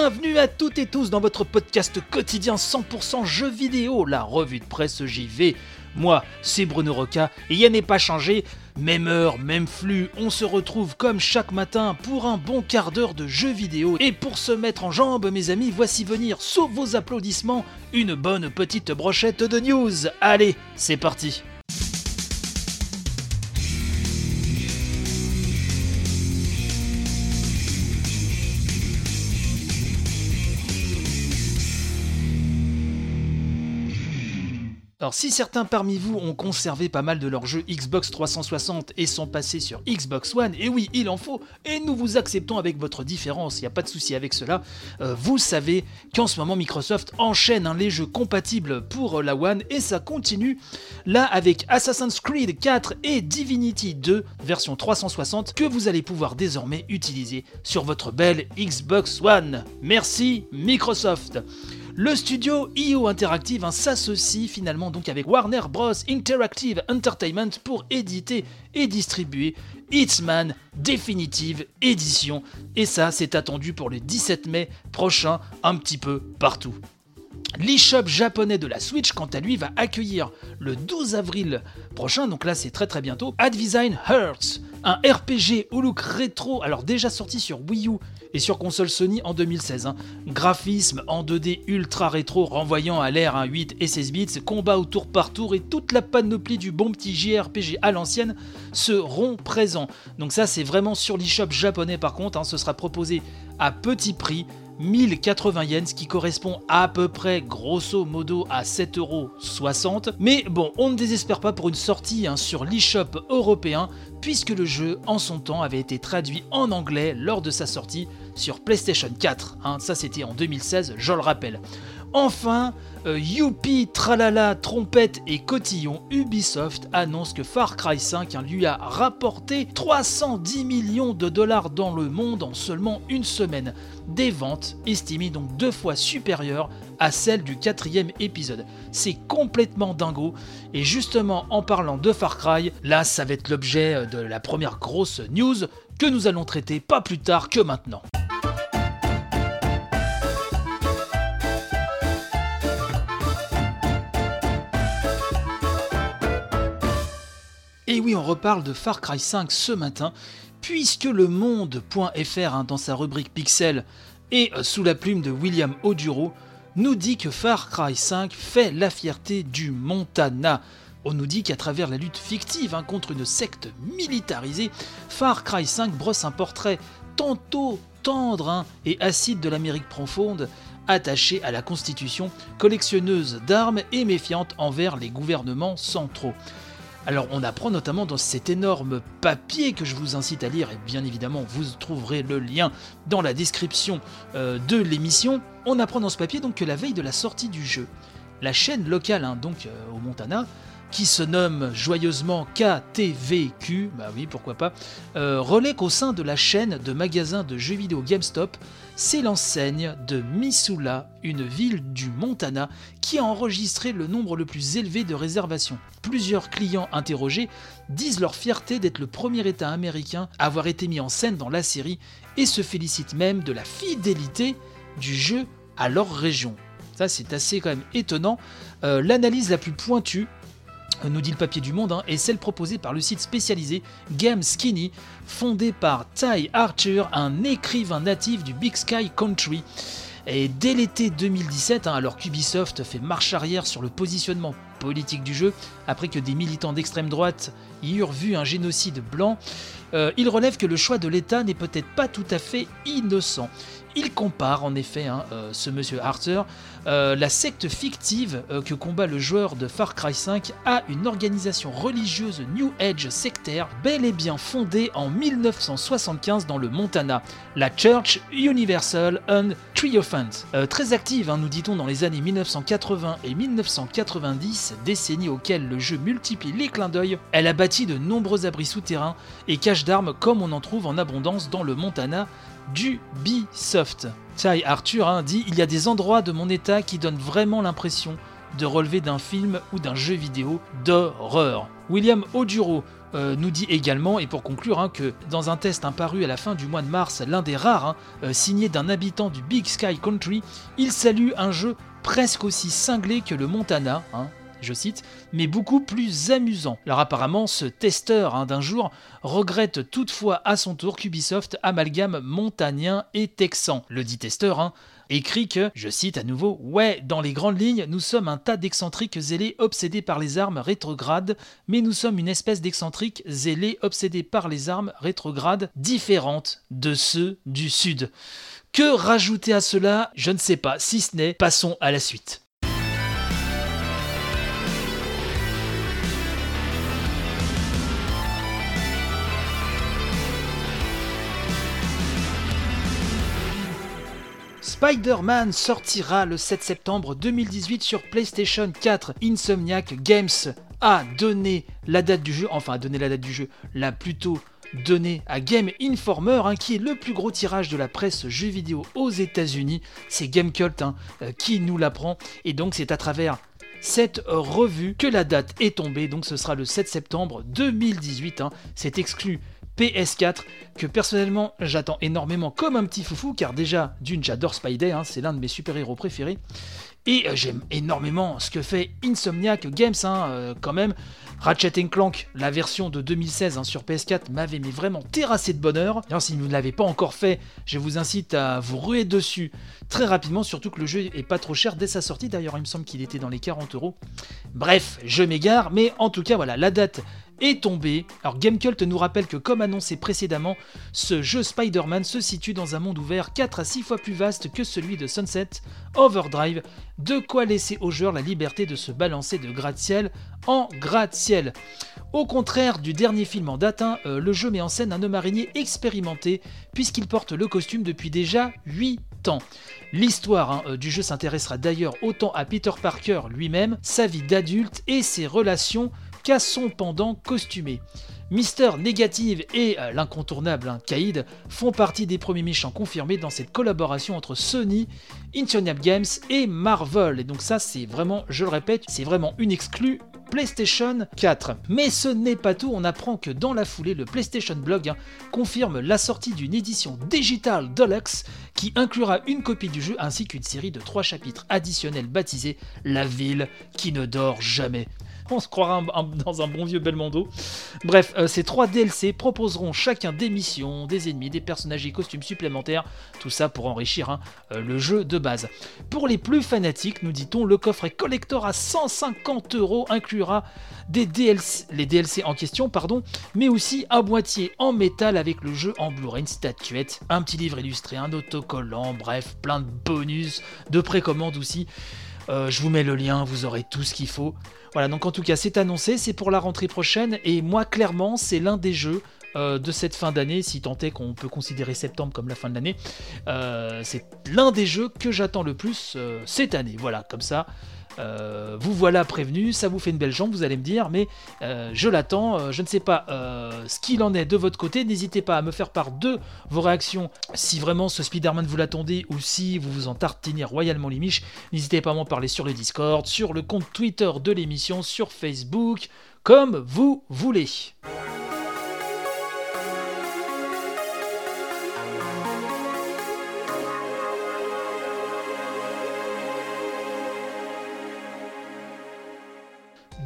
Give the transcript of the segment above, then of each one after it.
Bienvenue à toutes et tous dans votre podcast quotidien 100% jeux vidéo, la revue de presse JV. Moi, c'est Bruno Roca et il n'est pas changé. Même heure, même flux, on se retrouve comme chaque matin pour un bon quart d'heure de jeux vidéo. Et pour se mettre en jambe, mes amis, voici venir, sauf vos applaudissements, une bonne petite brochette de news. Allez, c'est parti. Alors si certains parmi vous ont conservé pas mal de leurs jeux Xbox 360 et sont passés sur Xbox One, et oui, il en faut, et nous vous acceptons avec votre différence, il n'y a pas de souci avec cela, euh, vous savez qu'en ce moment Microsoft enchaîne hein, les jeux compatibles pour euh, la One, et ça continue. Là avec Assassin's Creed 4 et Divinity 2 version 360 que vous allez pouvoir désormais utiliser sur votre belle Xbox One. Merci Microsoft le studio IO Interactive hein, s'associe finalement donc avec Warner Bros. Interactive Entertainment pour éditer et distribuer Hitman Definitive Edition. Et ça, c'est attendu pour le 17 mai prochain, un petit peu partout. L'eShop japonais de la Switch, quant à lui, va accueillir le 12 avril prochain, donc là c'est très très bientôt, Addesign Hearts, un RPG au look rétro, alors déjà sorti sur Wii U et sur console Sony en 2016. hein. Graphisme en 2D ultra rétro renvoyant à l'ère 8 et 16 bits, combat au tour par tour et toute la panoplie du bon petit JRPG à l'ancienne seront présents. Donc ça c'est vraiment sur l'eShop japonais par contre, hein, ce sera proposé à petit prix. 1080 yens, ce qui correspond à peu près grosso modo à 7,60€. Mais bon, on ne désespère pas pour une sortie hein, sur l'eShop européen, puisque le jeu en son temps avait été traduit en anglais lors de sa sortie sur PlayStation 4. hein. ça c'était en 2016, je le rappelle. Enfin, euh, youpi, tralala, trompette et cotillon, Ubisoft annonce que Far Cry 5 hein, lui a rapporté 310 millions de dollars dans le monde en seulement une semaine. Des ventes estimées donc deux fois supérieures à celles du quatrième épisode. C'est complètement dingo. Et justement, en parlant de Far Cry, là, ça va être l'objet de la première grosse news que nous allons traiter pas plus tard que maintenant. Et oui, on reparle de Far Cry 5 ce matin, puisque le monde.fr, hein, dans sa rubrique Pixel, et euh, sous la plume de William Oduro, nous dit que Far Cry 5 fait la fierté du Montana. On nous dit qu'à travers la lutte fictive hein, contre une secte militarisée, Far Cry 5 brosse un portrait tantôt tendre hein, et acide de l'Amérique profonde, attachée à la Constitution, collectionneuse d'armes et méfiante envers les gouvernements centraux. Alors on apprend notamment dans cet énorme papier que je vous incite à lire, et bien évidemment vous trouverez le lien dans la description euh, de l'émission, on apprend dans ce papier donc que la veille de la sortie du jeu, la chaîne locale hein, donc euh, au Montana, qui se nomme joyeusement KTVQ, bah oui pourquoi pas, euh, relaie qu'au sein de la chaîne de magasins de jeux vidéo GameStop, c'est l'enseigne de Missoula, une ville du Montana, qui a enregistré le nombre le plus élevé de réservations. Plusieurs clients interrogés disent leur fierté d'être le premier État américain à avoir été mis en scène dans la série et se félicitent même de la fidélité du jeu à leur région. Ça c'est assez quand même étonnant. Euh, L'analyse la plus pointue nous dit le papier du monde, hein, est celle proposée par le site spécialisé Game Skinny, fondé par Ty Archer, un écrivain natif du Big Sky Country. Et dès l'été 2017, hein, alors qu'Ubisoft fait marche arrière sur le positionnement politique du jeu, après que des militants d'extrême droite y eurent vu un génocide blanc, euh, il relève que le choix de l'État n'est peut-être pas tout à fait innocent. Il compare en effet, hein, euh, ce monsieur Arthur, euh, la secte fictive que combat le joueur de Far Cry 5 à une organisation religieuse New Age sectaire bel et bien fondée en 1975 dans le Montana, la Church Universal and Triumphant. Très active, hein, nous dit-on, dans les années 1980 et 1990, décennies auxquelles le jeu multiplie les clins d'œil, elle a bâti de nombreux abris souterrains et caches d'armes comme on en trouve en abondance dans le Montana du Ubisoft. Ty Arthur hein, dit Il y a des endroits de mon état qui donnent vraiment l'impression de relever d'un film ou d'un jeu vidéo d'horreur. William Oduro euh, nous dit également, et pour conclure, hein, que dans un test paru à la fin du mois de mars, l'un des rares, hein, euh, signé d'un habitant du Big Sky Country, il salue un jeu presque aussi cinglé que le Montana, hein, je cite, mais beaucoup plus amusant. Alors apparemment, ce testeur hein, d'un jour regrette toutefois à son tour qu'Ubisoft amalgame montagnien et texan. Le dit testeur hein, écrit que, je cite à nouveau, Ouais, dans les grandes lignes, nous sommes un tas d'excentriques zélés obsédés par les armes rétrogrades, mais nous sommes une espèce d'excentriques zélés obsédés par les armes rétrogrades différentes de ceux du Sud. Que rajouter à cela? Je ne sais pas, si ce n'est, passons à la suite. Spider-Man sortira le 7 septembre 2018 sur PlayStation 4. Insomniac Games a donné la date du jeu, enfin a donné la date du jeu, l'a plutôt donné à Game Informer, hein, qui est le plus gros tirage de la presse jeux vidéo aux États-Unis. C'est Gamecult hein, euh, qui nous l'apprend, et donc c'est à travers cette revue que la date est tombée, donc ce sera le 7 septembre 2018. hein. C'est exclu PS4 que personnellement j'attends énormément comme un petit foufou car déjà d'une j'adore Spidey, hein, c'est l'un de mes super-héros préférés et euh, j'aime énormément ce que fait Insomniac Games hein, euh, quand même. Ratchet Clank, la version de 2016 hein, sur PS4 m'avait mais vraiment terrassé de bonheur. D'ailleurs si vous ne l'avez pas encore fait, je vous incite à vous ruer dessus très rapidement, surtout que le jeu est pas trop cher dès sa sortie. D'ailleurs il me semble qu'il était dans les 40 euros. Bref, je m'égare, mais en tout cas voilà, la date est tombée. Alors Gamecult nous rappelle que comme annoncé précédemment, ce jeu Spider-Man se situe dans un monde ouvert 4 à 6 fois plus vaste que celui de Sunset Overdrive, de quoi laisser au joueur la liberté de se balancer de gratte-ciel en gratte-ciel. Au contraire du dernier film en date, hein, euh, le jeu met en scène un homme araignée expérimenté puisqu'il porte le costume depuis déjà 8 ans. L'histoire hein, euh, du jeu s'intéressera d'ailleurs autant à Peter Parker lui-même, sa vie d'adulte et ses relations qu'à son pendant costumé. Mister Négative et euh, l'incontournable hein, Kaïd font partie des premiers méchants confirmés dans cette collaboration entre Sony, Insomniac Games et Marvel. Et donc ça c'est vraiment, je le répète, c'est vraiment une exclue PlayStation 4. Mais ce n'est pas tout, on apprend que dans la foulée, le PlayStation Blog hein, confirme la sortie d'une édition Digital Deluxe qui inclura une copie du jeu ainsi qu'une série de trois chapitres additionnels baptisés La ville qui ne dort jamais on se croira dans un bon vieux Belmondo. Bref, euh, ces trois DLC proposeront chacun des missions, des ennemis, des personnages et costumes supplémentaires, tout ça pour enrichir hein, euh, le jeu de base. Pour les plus fanatiques, nous dit-on, le coffret collector à 150 euros inclura des DLC, les DLC en question, pardon, mais aussi un boîtier en métal avec le jeu en Blu-ray, une statuette, un petit livre illustré, un autocollant, bref, plein de bonus, de précommande aussi. Euh, je vous mets le lien, vous aurez tout ce qu'il faut. Voilà, donc en tout cas, c'est annoncé, c'est pour la rentrée prochaine, et moi, clairement, c'est l'un des jeux euh, de cette fin d'année, si tant est qu'on peut considérer septembre comme la fin de l'année. Euh, c'est l'un des jeux que j'attends le plus cette année. Voilà, comme ça. Euh, vous voilà prévenu, ça vous fait une belle jambe, vous allez me dire, mais euh, je l'attends. euh, je ne sais pas ce qu'il en est de votre côté. N'hésitez pas à me faire part de vos réactions si vraiment ce Spider-Man vous l'attendez ou si vous vous en tartinez royalement les miches. N'hésitez pas à m'en parler sur le Discord, sur le compte Twitter de l'émission, sur Facebook, comme vous voulez.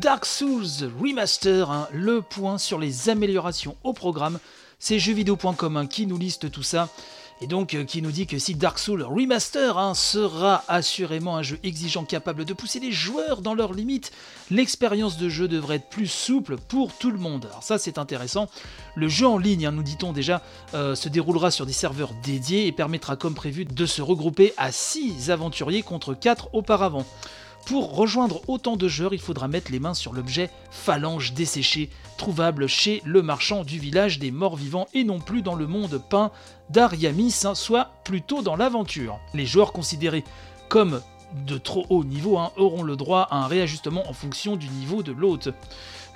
Dark Souls Remaster, hein, le point sur les améliorations au programme. C'est jeuxvideo.com hein, qui nous liste tout ça. Et donc euh, qui nous dit que si Dark Souls Remaster hein, sera assurément un jeu exigeant capable de pousser les joueurs dans leurs limites, l'expérience de jeu devrait être plus souple pour tout le monde. Alors ça c'est intéressant. Le jeu en ligne, nous dit-on déjà, euh, se déroulera sur des serveurs dédiés et permettra comme prévu de se regrouper à 6 aventuriers contre 4 auparavant. Pour rejoindre autant de joueurs, il faudra mettre les mains sur l'objet phalange desséché, trouvable chez le marchand du village des morts vivants et non plus dans le monde peint d'Ariamis, soit plutôt dans l'aventure. Les joueurs considérés comme de trop haut niveau hein, auront le droit à un réajustement en fonction du niveau de l'hôte.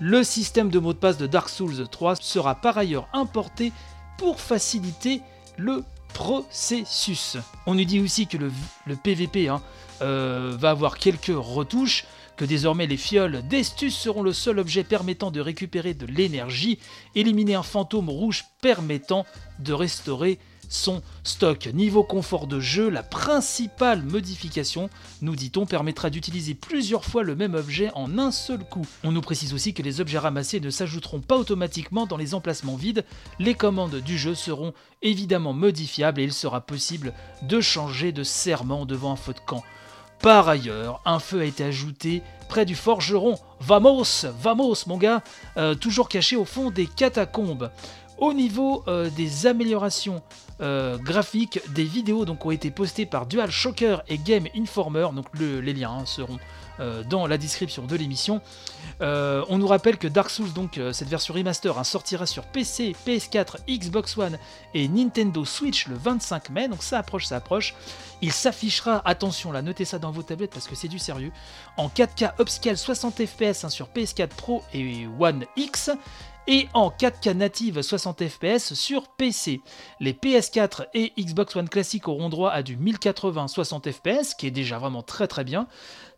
Le système de mot de passe de Dark Souls 3 sera par ailleurs importé pour faciliter le processus. On nous dit aussi que le, PVP hein, euh, va avoir quelques retouches, que désormais les fioles d'Estus seront le seul objet permettant de récupérer de l'énergie, éliminer un fantôme rouge permettant de restaurer son stock. Niveau confort de jeu, la principale modification, nous dit-on, permettra d'utiliser plusieurs fois le même objet en un seul coup. On nous précise aussi que les objets ramassés ne s'ajouteront pas automatiquement dans les emplacements vides, les commandes du jeu seront évidemment modifiables et il sera possible de changer de serment devant un feu de camp. Par ailleurs, un feu a été ajouté près du forgeron. Vamos, vamos mon gars, euh, toujours caché au fond des catacombes. Au niveau euh, des améliorations euh, graphiques, des vidéos donc, ont été postées par Dual Shocker et Game Informer, donc les liens hein, seront dans la description de l'émission. on nous rappelle que Dark Souls, donc cette version remaster, hein, sortira sur PC, PS4, Xbox One et Nintendo Switch le 25 mai, donc ça approche, ça approche. Il s'affichera, attention là, notez ça dans vos tablettes parce que c'est du sérieux, en 4K upscale 60 fps hein, sur PS4 Pro et One X et en 4K native 60 fps sur PC. Les PS4 et Xbox One classique auront droit à du 1080 60 fps, qui est déjà vraiment très très bien,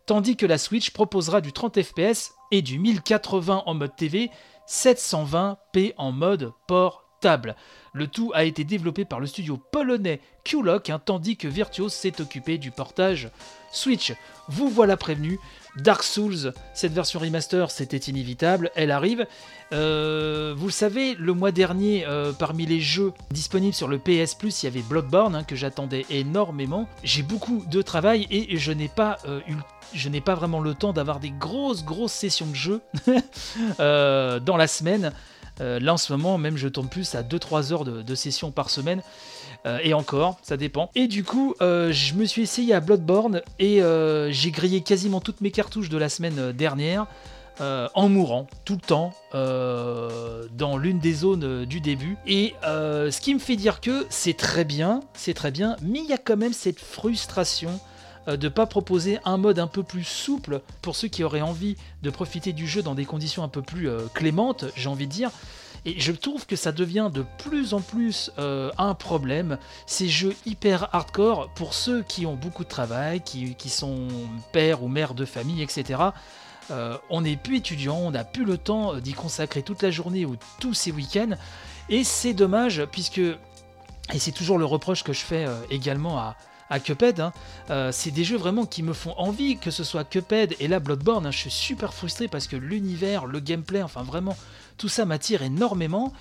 tandis que la Switch proposera du 30 fps et du 1080 en mode TV, 720p en mode portable. Le tout a été développé par le studio polonais Qlock, hein, tandis que Virtuos s'est occupé du portage Switch. Vous voilà prévenu, Dark Souls, cette version remaster, c'était inévitable, elle arrive. Euh, vous le savez, le mois dernier, euh, parmi les jeux disponibles sur le PS Plus, il y avait Bloodborne hein, que j'attendais énormément. J'ai beaucoup de travail et je n'ai pas euh, eu je n'ai pas vraiment le temps d'avoir des grosses grosses sessions de jeu dans la semaine. Là en ce moment, même je tourne plus à 2-3 heures de, session par semaine. Euh, et encore, ça dépend. Et du coup, euh, je me suis essayé à Bloodborne et euh, j'ai grillé quasiment toutes mes cartouches de la semaine dernière. en mourant tout le temps dans l'une des zones du début. Et ce qui me fait dire que c'est très bien, c'est très bien, mais il y a quand même cette frustration de ne pas proposer un mode un peu plus souple pour ceux qui auraient envie de profiter du jeu dans des conditions un peu plus clémentes, j'ai envie de dire. Et je trouve que ça devient de plus en plus euh, un problème. Ces jeux hyper hardcore, pour ceux qui ont beaucoup de travail, qui, sont pères ou mères de famille, etc. Euh, on n'est plus étudiant, on n'a plus le temps d'y consacrer toute la journée ou tous ces week-ends. Et c'est dommage, puisque, et c'est toujours le reproche que je fais euh, également à, à Cuphead. Hein. c'est des jeux vraiment qui me font envie, que ce soit Cuphead et la Bloodborne. Hein. je suis super frustré parce que l'univers, le gameplay, enfin vraiment, tout ça m'attire énormément.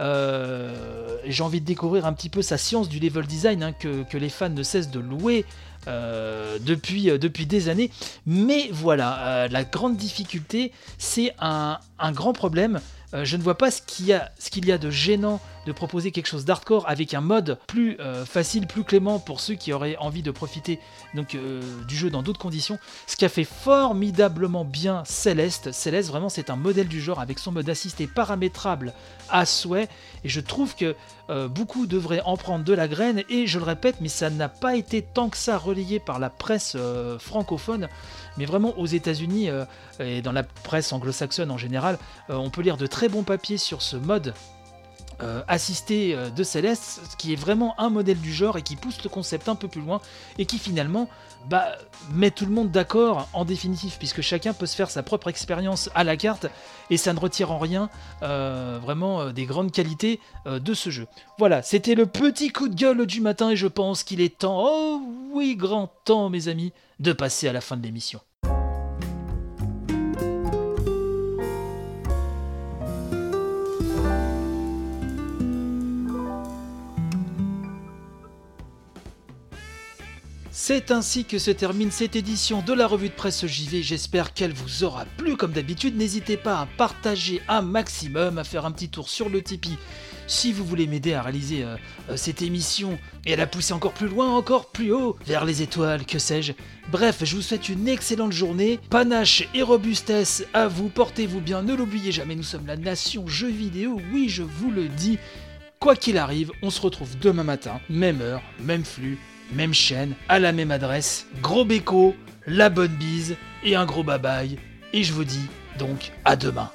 Euh, j'ai envie de découvrir un petit peu sa science du level design hein, que, les fans ne cessent de louer euh, depuis, euh, des années. Mais voilà, la grande difficulté, c'est un, grand problème. Je ne vois pas ce qu'il y, a, de gênant de proposer quelque chose d'hardcore avec un mode plus euh, facile, plus clément pour ceux qui auraient envie de profiter donc, euh, du jeu dans d'autres conditions. Ce qui a fait formidablement bien Céleste. Céleste, vraiment, c'est un modèle du genre avec son mode assisté paramétrable à souhait. Et je trouve que euh, beaucoup devraient en prendre de la graine. Et je le répète, mais ça n'a pas été tant que ça relayé par la presse francophone. Mais vraiment aux États-Unis et dans la presse anglo-saxonne en général, on peut lire de très bons papiers sur ce mode euh, assisté euh, de Céleste, qui est vraiment un modèle du genre et qui pousse le concept un peu plus loin et qui finalement bah, met tout le monde d'accord en définitive, puisque chacun peut se faire sa propre expérience à la carte et ça ne retire en rien euh, vraiment des grandes qualités de ce jeu. Voilà, c'était le petit coup de gueule du matin et je pense qu'il est temps, oh oui, grand temps mes amis, de passer à la fin de l'émission. C'est ainsi que se termine cette édition de la revue de presse JV. J'espère qu'elle vous aura plu. Comme d'habitude, n'hésitez pas à partager un maximum, à faire un petit tour sur le Tipeee si vous voulez m'aider à réaliser euh, euh, cette émission et à la pousser encore plus loin, encore plus haut, vers les étoiles, que sais-je. Bref, je vous souhaite une excellente journée. Panache et robustesse à vous. Portez-vous bien. Ne l'oubliez jamais, nous sommes la nation jeux vidéo. Oui, je vous le dis. Quoi qu'il arrive, on se retrouve demain matin, même heure, même flux, même chaîne, à la même adresse. Gros béco, la bonne bise et un gros bye bye. Et je vous dis donc à demain.